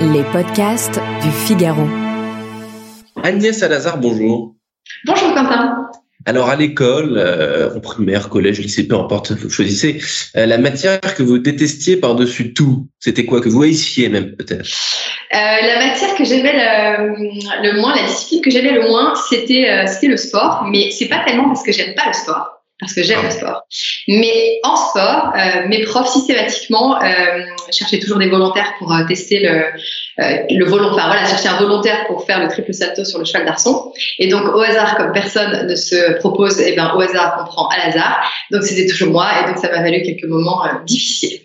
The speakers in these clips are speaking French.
Les podcasts du Figaro. Agnès Salazar, bonjour. Bonjour Quentin. Alors à l'école, euh, en primaire, collège, lycée, peu importe, vous choisissez euh, la matière que vous détestiez par-dessus tout. C'était quoi que vous haïssiez même peut-être? Euh, La matière que j'aimais le, le, moins, la discipline que j'aimais le moins, c'était euh, c'était le sport. Mais c'est pas tellement parce que j'aime pas le sport parce que j'aime le sport. Mais en sport, euh, mes profs systématiquement euh, cherchaient toujours des volontaires pour euh, tester le, le volontaire. Enfin, voilà, chercher un volontaire pour faire le triple salto sur le cheval d'arçon. Et donc au hasard, comme personne ne se propose, et eh ben au hasard on prend à hasard. Donc c'était toujours moi, et donc ça m'a valu quelques moments difficiles.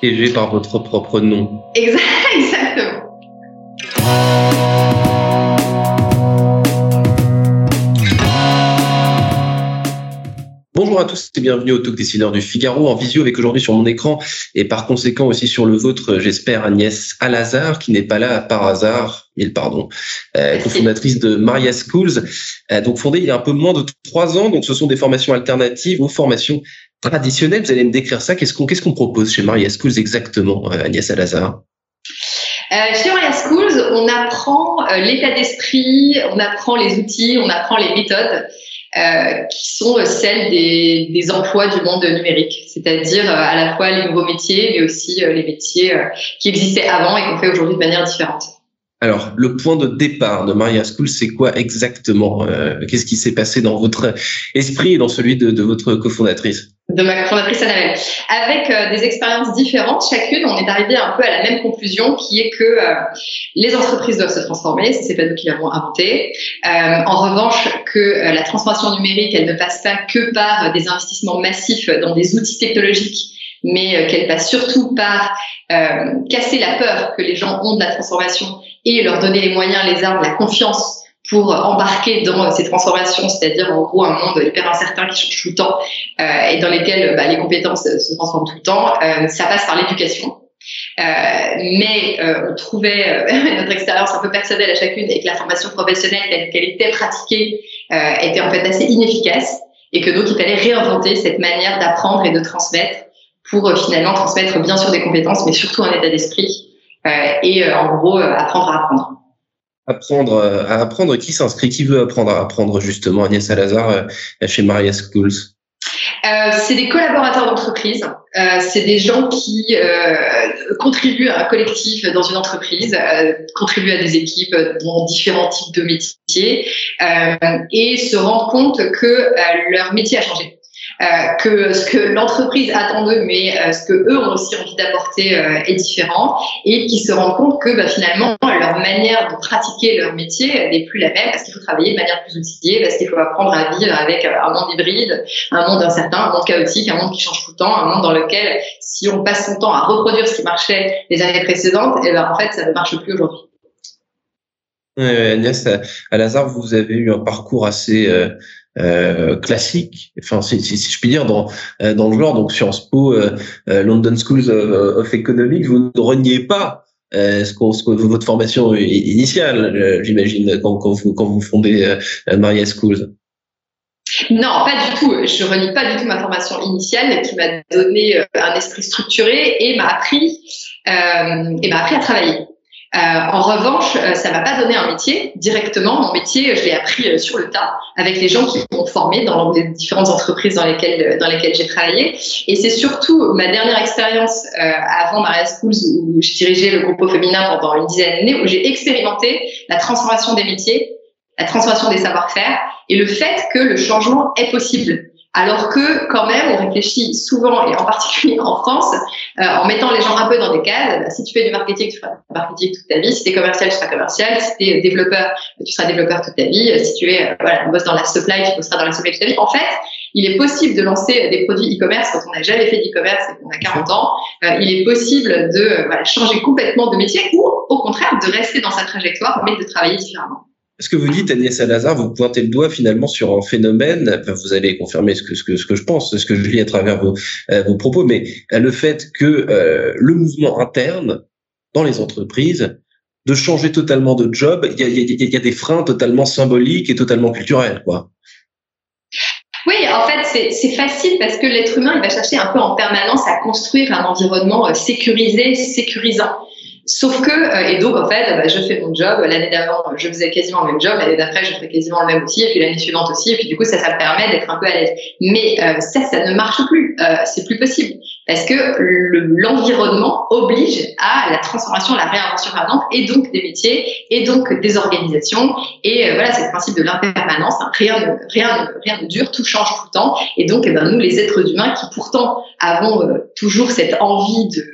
Piégé par votre propre nom. Exact, exactement. Bonjour à tous et bienvenue au Talk Décideur du Figaro en visio avec aujourd'hui sur mon écran et par conséquent aussi sur le vôtre, j'espère Agnès Alazar qui n'est pas là par hasard, mille pardon, euh, cofondatrice de Maria Schools, euh, donc fondée il y a un peu moins de trois ans. Donc ce sont des formations alternatives aux formations traditionnelles. Vous allez me décrire ça. Qu'est-ce qu'on qu'est-ce qu'on propose chez Maria Schools exactement, euh, Agnès Alazar euh, chez Maria Schools, on apprend l'état d'esprit, on apprend les outils, on apprend les méthodes euh, qui sont celles des, des, emplois du monde numérique, c'est-à-dire euh, à la fois les nouveaux métiers, mais aussi euh, les métiers qui existaient avant et qu'on fait aujourd'hui de manière différente. Alors, le point de départ de Maria School, c'est quoi exactement Qu'est-ce qui s'est passé dans votre esprit et dans celui de, votre cofondatrice? De ma cofondatrice Annabelle. Avec euh, des expériences différentes, chacune, on est arrivé un peu à la même conclusion qui est que euh, les entreprises doivent se transformer, c'est pas nous qui l'avons inventé. Euh, en revanche, que la transformation numérique, elle ne passe pas que par des investissements massifs dans des outils technologiques, mais qu'elle passe surtout par casser la peur que les gens ont de la transformation et leur donner les moyens, les armes, la confiance pour embarquer dans ces transformations, c'est-à-dire en gros un monde hyper incertain qui change tout le temps euh, et dans lesquels bah, les compétences se transforment tout le temps, euh, ça passe par l'éducation. Euh, mais euh, on trouvait euh, notre expérience un peu personnelle à chacune et que la formation professionnelle telle qu'elle était pratiquée était en fait assez inefficace et que donc il fallait réinventer cette manière d'apprendre et de transmettre pour finalement transmettre bien sûr des compétences mais surtout un état d'esprit et en gros apprendre à apprendre. Apprendre à apprendre. Qui s'inscrit qui veut apprendre à apprendre justement Agnès Salazar chez Maria Schools? Euh, c'est des collaborateurs d'entreprise, euh, c'est des gens qui euh, contribuent à un collectif dans une entreprise, euh, contribuent à des équipes dans différents types de métiers euh, et se rendent compte que leur métier a changé. Euh, que ce que l'entreprise attend d'eux, mais euh, ce que eux ont aussi envie d'apporter euh, est différent, et qui se rendent compte que bah, finalement leur manière de pratiquer leur métier n'est plus la même parce qu'il faut travailler de manière plus outillée, parce qu'il faut apprendre à vivre avec un monde hybride, un monde incertain, un monde chaotique, un monde qui change tout le temps, un monde dans lequel si on passe son temps à reproduire ce qui marchait les années précédentes, eh ben en fait ça ne marche plus aujourd'hui. Agnès, à Lazare, vous avez eu un parcours assez euh, classique, enfin si, si, si, je puis dire dans euh, dans le genre, donc Sciences Po, euh, euh London Schools of, Economics, vous ne reniez pas ce, qu ce que votre formation initiale, j'imagine, quand, quand, vous quand vous fondez Maria Schools. Non, pas du tout. Je renie pas du tout ma formation initiale qui m'a donné un esprit structuré et m'a appris euh, et m'a appris à travailler. Euh, en revanche, euh, ça m'a pas donné un métier directement. Mon métier, je l'ai appris euh, sur le tas avec les gens qui m'ont formé dans les différentes entreprises dans lesquelles dans lesquelles j'ai travaillé. Et c'est surtout ma dernière expérience avant Maria Schools où je dirigeais le groupe féminin pendant une dizaine d'années où j'ai expérimenté la transformation des métiers, la transformation des savoir-faire et le fait que le changement est possible. Alors que quand même, on réfléchit souvent, et en particulier en France, euh, en mettant les gens un peu dans des cases. Bah, si tu fais du marketing, tu feras du marketing toute ta vie. Si tu es commercial, tu seras commercial. Si tu es développeur, tu seras développeur toute ta vie. Si tu es, euh, voilà, bosse dans la supply, tu bosseras dans la supply toute ta vie. En fait, il est possible de lancer des produits e-commerce quand on n'a jamais fait d'e-commerce et qu'on a 40 ans. Euh, il est possible de euh, voilà, changer complètement de métier ou au contraire de rester dans sa trajectoire mais de travailler différemment. Ce que vous dites, Agnès Salazar, vous pointez le doigt finalement sur un phénomène. Vous allez confirmer ce que ce que ce que je pense, ce que je lis à travers vos euh, vos propos, mais euh, le fait que euh, le mouvement interne dans les entreprises de changer totalement de job, il y a, y a, des freins totalement symboliques et totalement culturels, quoi. Oui, en fait, c'est facile parce que l'être humain, il va chercher un peu en permanence à construire un environnement sécurisé, sécurisant. Sauf que, euh, et donc en fait, bah, je fais mon job. L'année d'avant, je faisais quasiment le même job. L'année d'après, je fais quasiment le même aussi. Et puis l'année suivante aussi. Et puis du coup, ça, ça me permet d'être un peu à l'aise. Mais euh, ça, ça ne marche plus. Euh, c'est plus possible parce que l'environnement oblige à la transformation, la réinvention permanente, et donc des métiers, et donc des organisations. Et voilà, c'est le principe de l'impermanence. Hein. Rien, ne, rien, rien ne dure, tout change tout le temps. Et donc, eh ben, nous, les êtres humains, qui pourtant avons toujours cette envie de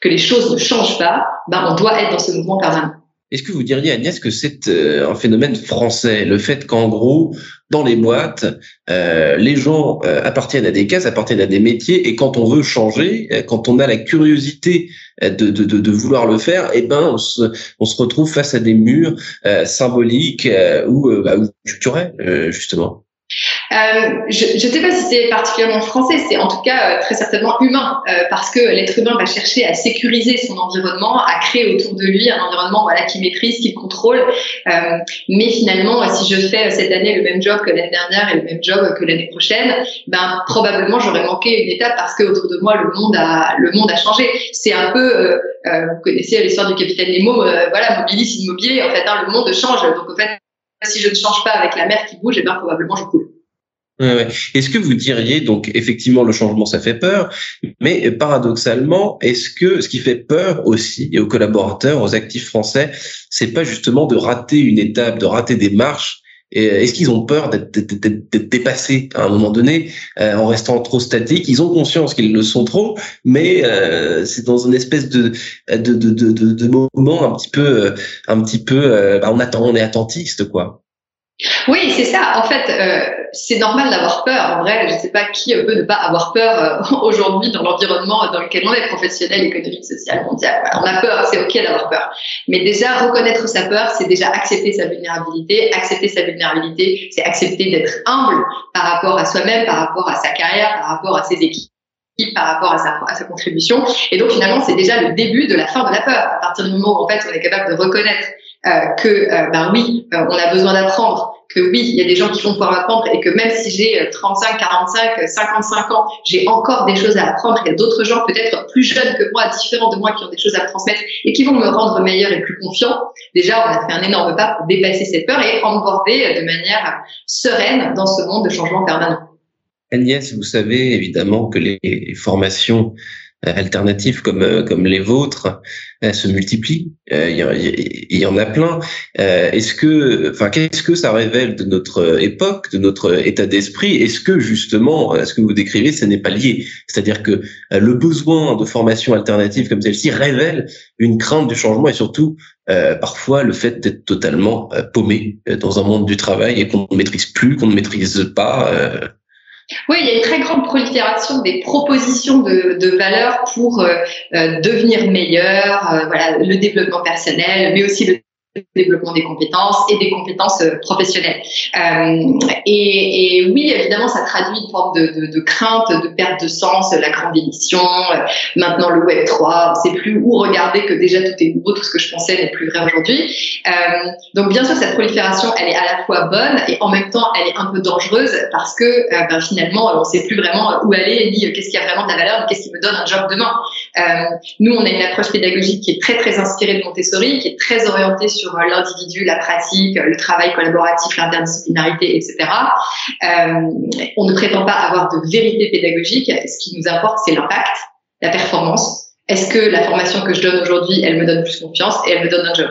que les choses ne changent pas, ben, on doit être dans ce mouvement permanent. Est-ce que vous diriez, Agnès, que c'est euh, un phénomène français, le fait qu'en gros, dans les boîtes, euh, les gens euh, appartiennent à des cases, appartiennent à des métiers, et quand on veut changer, quand on a la curiosité de, de, de, vouloir le faire, eh ben, on se, on se retrouve face à des murs symboliques ou, bah, culturels, justement. Euh, je ne sais pas si c'est particulièrement français, c'est en tout cas euh, très certainement humain, euh, parce que l'être humain va chercher à sécuriser son environnement, à créer autour de lui un environnement voilà qui maîtrise, qui contrôle. mais finalement, si je fais cette année le même job que l'année dernière et le même job que l'année prochaine, ben probablement j'aurais manqué une étape parce que autour de moi le monde a le monde a changé. C'est un peu vous connaissez l'histoire du capitaine Nemo, voilà mobilis immobilier. En fait, hein, le monde change, donc en fait si je ne change pas avec la mer qui bouge, eh bien probablement je coule. Est-ce que vous diriez donc effectivement le changement ça fait peur, mais paradoxalement est-ce que ce qui fait peur aussi aux collaborateurs, aux actifs français, c'est pas justement de rater une étape, de rater des marches, euh, est-ce qu'ils ont peur d'être dépassés à un moment donné euh, en restant trop statiques? Ils ont conscience qu'ils le sont trop, mais euh, c'est dans une espèce de de, de, de, de, moment un petit peu, un petit peu, bah, on attend, on est attentiste quoi. Oui, c'est ça. En fait, euh, c'est normal d'avoir peur. En vrai, je ne sais pas qui peut ne pas avoir peur euh, aujourd'hui dans l'environnement dans lequel on est, professionnel, économique, social, mondial. on a peur, c'est OK d'avoir peur. Mais déjà, reconnaître sa peur, c'est déjà accepter sa vulnérabilité. Accepter sa vulnérabilité, c'est accepter d'être humble par rapport à soi-même, par rapport à sa carrière, par rapport à ses équipes par rapport à sa, contribution. Et donc finalement, c'est déjà le début de la fin de la peur. À partir du moment où en fait on est capable de reconnaître euh, que euh, ben oui, euh, on a besoin d'apprendre, que oui, il y a des gens qui vont pouvoir apprendre et que même si j'ai 35, 45, 55 ans, j'ai encore des choses à apprendre. Il y a d'autres gens peut-être plus jeunes que moi, différents de moi, qui ont des choses à transmettre et qui vont me rendre meilleur et plus confiant. Déjà, on a fait un énorme pas pour dépasser cette peur et emborder de manière sereine dans ce monde de changement permanent. Agnès, vous savez évidemment que les formations alternatives comme euh, comme les vôtres se multiplient. Euh, il y, en a plein. Euh, est-ce que, enfin, qu'est-ce que ça révèle de notre époque, de notre état d'esprit? Est-ce que justement, ce que vous décrivez, ce n'est pas lié? C'est-à-dire que le besoin de formation alternative comme celle-ci révèle une crainte du changement et surtout parfois le fait d'être totalement paumé dans un monde du travail et qu'on ne maîtrise plus, qu'on ne maîtrise pas. Oui, il y a une très grande prolifération des propositions de, de valeurs pour euh, euh, devenir meilleur, euh, voilà, le développement personnel, mais aussi le développement des compétences et des compétences euh, professionnelles. Euh, et, oui, évidemment, ça traduit une forme de, de, de, crainte, de perte de sens, la grande émission, euh, maintenant le Web 3, on ne sait plus où regarder que déjà tout est nouveau, tout ce que je pensais n'est plus vrai aujourd'hui. Donc bien sûr, cette prolifération, elle est à la fois bonne et en même temps, elle est un peu dangereuse parce que ben, finalement, on ne sait plus vraiment où aller, ni qu'est-ce qui a vraiment de la valeur, ni qu'est-ce qui me donne un job demain. nous, on a une approche pédagogique qui est très très inspirée de Montessori, qui est très orientée sur sur l'individu, la pratique, le travail collaboratif, l'interdisciplinarité, etc. Euh, on ne prétend pas avoir de vérité pédagogique. Ce qui nous importe, c'est l'impact, la performance. Est-ce que la formation que je donne aujourd'hui, elle me donne plus confiance et elle me donne un job?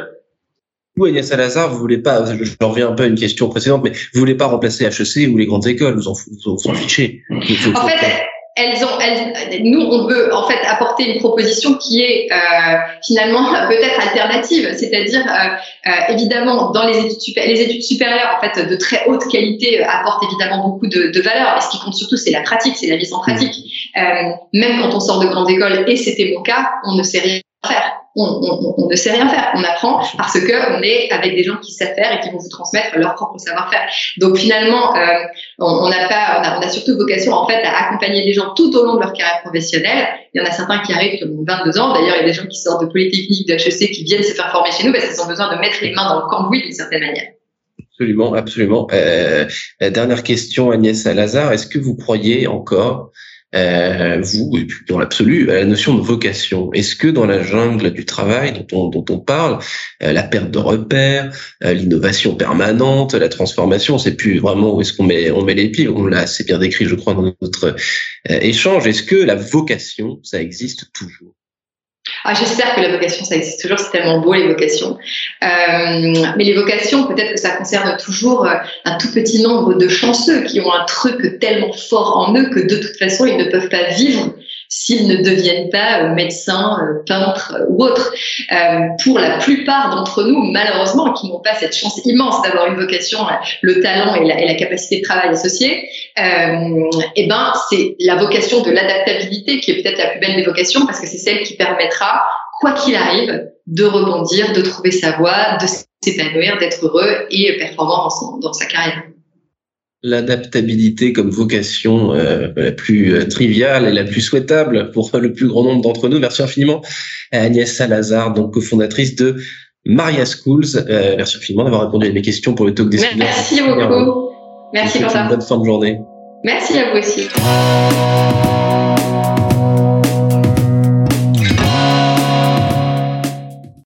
Vous, Agnès Salazar, vous voulez pas, je, reviens un peu à une question précédente, mais vous voulez pas remplacer HEC ou les grandes écoles, vous en, vous en fichez. en fait, elles ont, elles, nous, on veut en fait apporter une proposition qui est euh, finalement peut-être alternative, c'est-à-dire euh, euh, évidemment dans les études, supérieures, les études supérieures en fait de très haute qualité euh, apportent évidemment beaucoup de, de valeur, mais ce qui compte surtout c'est la pratique, c'est la mise en pratique. Euh, même quand on sort de grande école, et c'était mon cas, on ne sait rien on, ne sait rien faire. On apprend parce que on est avec des gens qui savent faire et qui vont vous transmettre leur propre savoir-faire. Donc finalement, euh, on n'a pas, on a, surtout vocation en fait à accompagner les gens tout au long de leur carrière professionnelle. Il y en a certains qui arrivent qui ont 22 ans. D'ailleurs, il y a des gens qui sortent de Polytechnique, de HEC, qui viennent se faire former chez nous parce qu'ils ont besoin de mettre les mains dans le cambouis d'une certaine manière. Absolument, absolument. Euh, dernière question, Agnès Lazare. Est-ce que vous croyez encore euh, vous, et puis dans l'absolu, la notion de vocation. Est-ce que dans la jungle du travail dont on, dont on parle, euh, la perte de repères, euh, l'innovation permanente, la transformation, on sait plus vraiment où est-ce qu'on met, on met les pieds. On l'a assez bien décrit, je crois, dans notre échange. Est-ce que la vocation, ça existe toujours? Ah, J'espère que la vocation, ça existe toujours, c'est tellement beau les vocations. Euh, mais les vocations, peut-être que ça concerne toujours euh, un tout petit nombre de chanceux qui ont un truc tellement fort en eux que de toute façon, ils ne peuvent pas vivre s'ils ne deviennent pas euh, médecins, euh, peintres ou autres. pour la plupart d'entre nous, malheureusement, qui n'ont pas cette chance immense d'avoir une vocation, le talent et la, capacité de travail associée, euh, eh ben, c'est la vocation de l'adaptabilité qui est peut-être la plus belle des vocations parce que c'est celle qui permettra, quoi qu'il arrive, de rebondir, de trouver sa voie, de s'épanouir, d'être heureux et performant dans sa carrière l'adaptabilité comme vocation euh, la plus euh, triviale et la plus souhaitable pour le plus grand nombre d'entre nous. Merci infiniment à Agnès Salazar, donc cofondatrice de Maria Schools. Euh, merci infiniment d'avoir répondu à mes questions pour le talk des Merci beaucoup. Merci pour ça. Bonne fin de journée. Merci à vous aussi.